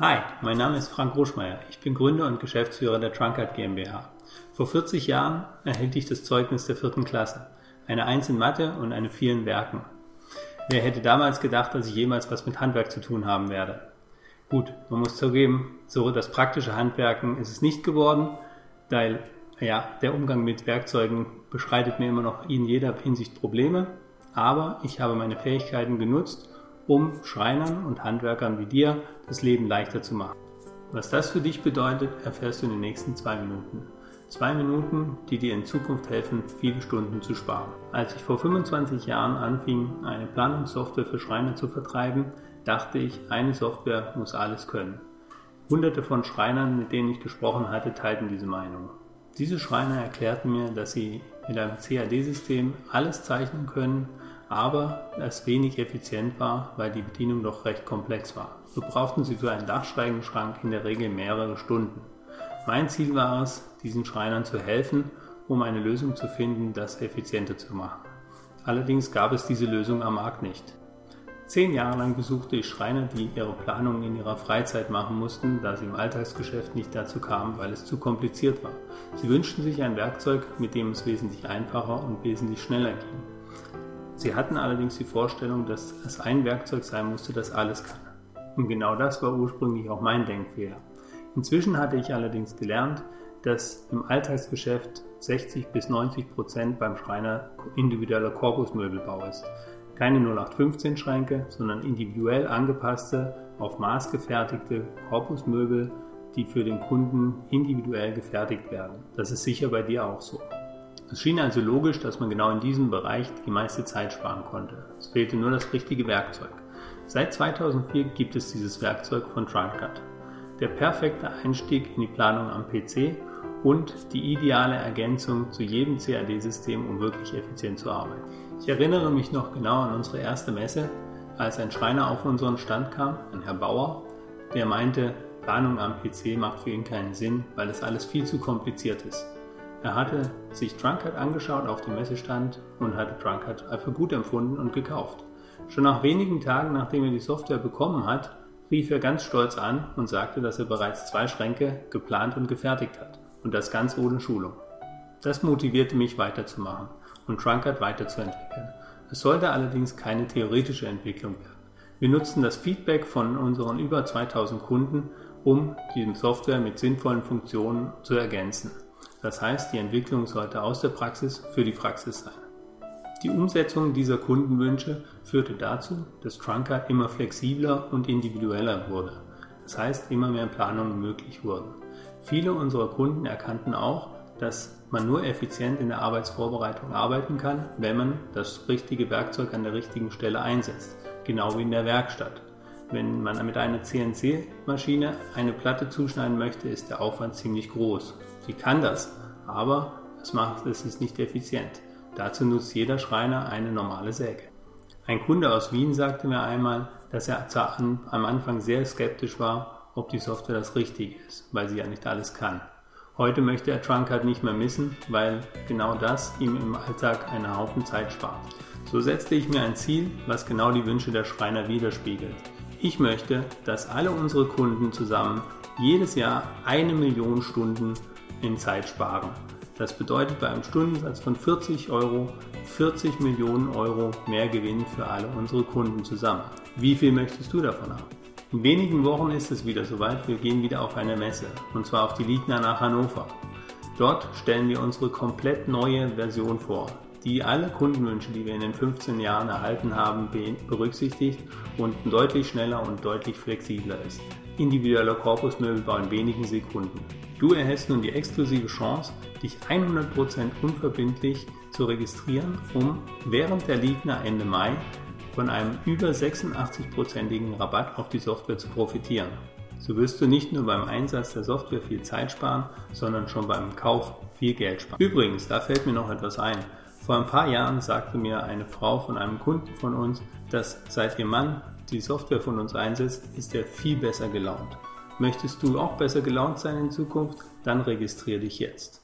Hi, mein Name ist Frank Ruschmeier. Ich bin Gründer und Geschäftsführer der Trunkard GmbH. Vor 40 Jahren erhielt ich das Zeugnis der vierten Klasse. Eine Eins in Mathe und eine Vier in Werken. Wer hätte damals gedacht, dass ich jemals was mit Handwerk zu tun haben werde? Gut, man muss zugeben, so das praktische Handwerken ist es nicht geworden, weil ja, der Umgang mit Werkzeugen beschreitet mir immer noch in jeder Hinsicht Probleme. Aber ich habe meine Fähigkeiten genutzt, um Schreinern und Handwerkern wie dir das Leben leichter zu machen. Was das für dich bedeutet, erfährst du in den nächsten zwei Minuten. Zwei Minuten, die dir in Zukunft helfen, viele Stunden zu sparen. Als ich vor 25 Jahren anfing, eine Planungssoftware für Schreiner zu vertreiben, dachte ich, eine Software muss alles können. Hunderte von Schreinern, mit denen ich gesprochen hatte, teilten diese Meinung. Diese Schreiner erklärten mir, dass sie mit einem CAD-System alles zeichnen können, aber es wenig effizient war, weil die Bedienung doch recht komplex war. So brauchten sie für einen Dachschrägenschrank in der Regel mehrere Stunden. Mein Ziel war es, diesen Schreinern zu helfen, um eine Lösung zu finden, das effizienter zu machen. Allerdings gab es diese Lösung am Markt nicht. Zehn Jahre lang besuchte ich Schreiner, die ihre Planungen in ihrer Freizeit machen mussten, da sie im Alltagsgeschäft nicht dazu kamen, weil es zu kompliziert war. Sie wünschten sich ein Werkzeug, mit dem es wesentlich einfacher und wesentlich schneller ging. Sie hatten allerdings die Vorstellung, dass es ein Werkzeug sein musste, das alles kann. Und genau das war ursprünglich auch mein Denkfehler. Inzwischen hatte ich allerdings gelernt, dass im Alltagsgeschäft 60 bis 90 Prozent beim Schreiner individueller Korpusmöbelbau ist. Keine 0815 Schränke, sondern individuell angepasste, auf Maß gefertigte Korpusmöbel, die für den Kunden individuell gefertigt werden. Das ist sicher bei dir auch so. Es schien also logisch, dass man genau in diesem Bereich die meiste Zeit sparen konnte. Es fehlte nur das richtige Werkzeug. Seit 2004 gibt es dieses Werkzeug von TrunkCut. Der perfekte Einstieg in die Planung am PC und die ideale Ergänzung zu jedem CAD-System, um wirklich effizient zu arbeiten. Ich erinnere mich noch genau an unsere erste Messe, als ein Schreiner auf unseren Stand kam, ein Herr Bauer, der meinte, Planung am PC macht für ihn keinen Sinn, weil es alles viel zu kompliziert ist. Er hatte sich Trunkhead angeschaut auf dem Messestand und hatte Trunkhead für gut empfunden und gekauft. Schon nach wenigen Tagen, nachdem er die Software bekommen hat, rief er ganz stolz an und sagte, dass er bereits zwei Schränke geplant und gefertigt hat. Und das ganz ohne Schulung. Das motivierte mich weiterzumachen und Trunkard weiterzuentwickeln. Es sollte allerdings keine theoretische Entwicklung werden. Wir nutzten das Feedback von unseren über 2000 Kunden, um die Software mit sinnvollen Funktionen zu ergänzen. Das heißt, die Entwicklung sollte aus der Praxis für die Praxis sein. Die Umsetzung dieser Kundenwünsche führte dazu, dass Trunkard immer flexibler und individueller wurde. Das heißt, immer mehr Planungen möglich wurden. Viele unserer Kunden erkannten auch, dass man nur effizient in der Arbeitsvorbereitung arbeiten kann, wenn man das richtige Werkzeug an der richtigen Stelle einsetzt, genau wie in der Werkstatt. Wenn man mit einer CNC-Maschine eine Platte zuschneiden möchte, ist der Aufwand ziemlich groß. Sie kann das, aber es macht es ist nicht effizient. Dazu nutzt jeder Schreiner eine normale Säge. Ein Kunde aus Wien sagte mir einmal, dass er am Anfang sehr skeptisch war, ob die Software das Richtige ist, weil sie ja nicht alles kann. Heute möchte er Trunkard nicht mehr missen, weil genau das ihm im Alltag einen Haufen Zeit spart. So setzte ich mir ein Ziel, was genau die Wünsche der Schreiner widerspiegelt. Ich möchte, dass alle unsere Kunden zusammen jedes Jahr eine Million Stunden in Zeit sparen. Das bedeutet bei einem Stundensatz von 40 Euro 40 Millionen Euro mehr Gewinn für alle unsere Kunden zusammen. Wie viel möchtest du davon haben? In wenigen Wochen ist es wieder soweit, wir gehen wieder auf eine Messe, und zwar auf die Ligna nach Hannover. Dort stellen wir unsere komplett neue Version vor, die alle Kundenwünsche, die wir in den 15 Jahren erhalten haben, berücksichtigt und deutlich schneller und deutlich flexibler ist. Individueller Korpusmöbelbau in wenigen Sekunden. Du erhältst nun die exklusive Chance, dich 100% unverbindlich zu registrieren, um während der Ligna Ende Mai von einem über 86-prozentigen Rabatt auf die Software zu profitieren. So wirst du nicht nur beim Einsatz der Software viel Zeit sparen, sondern schon beim Kauf viel Geld sparen. Übrigens, da fällt mir noch etwas ein. Vor ein paar Jahren sagte mir eine Frau von einem Kunden von uns, dass seit ihr Mann die Software von uns einsetzt, ist er viel besser gelaunt. Möchtest du auch besser gelaunt sein in Zukunft? Dann registriere dich jetzt.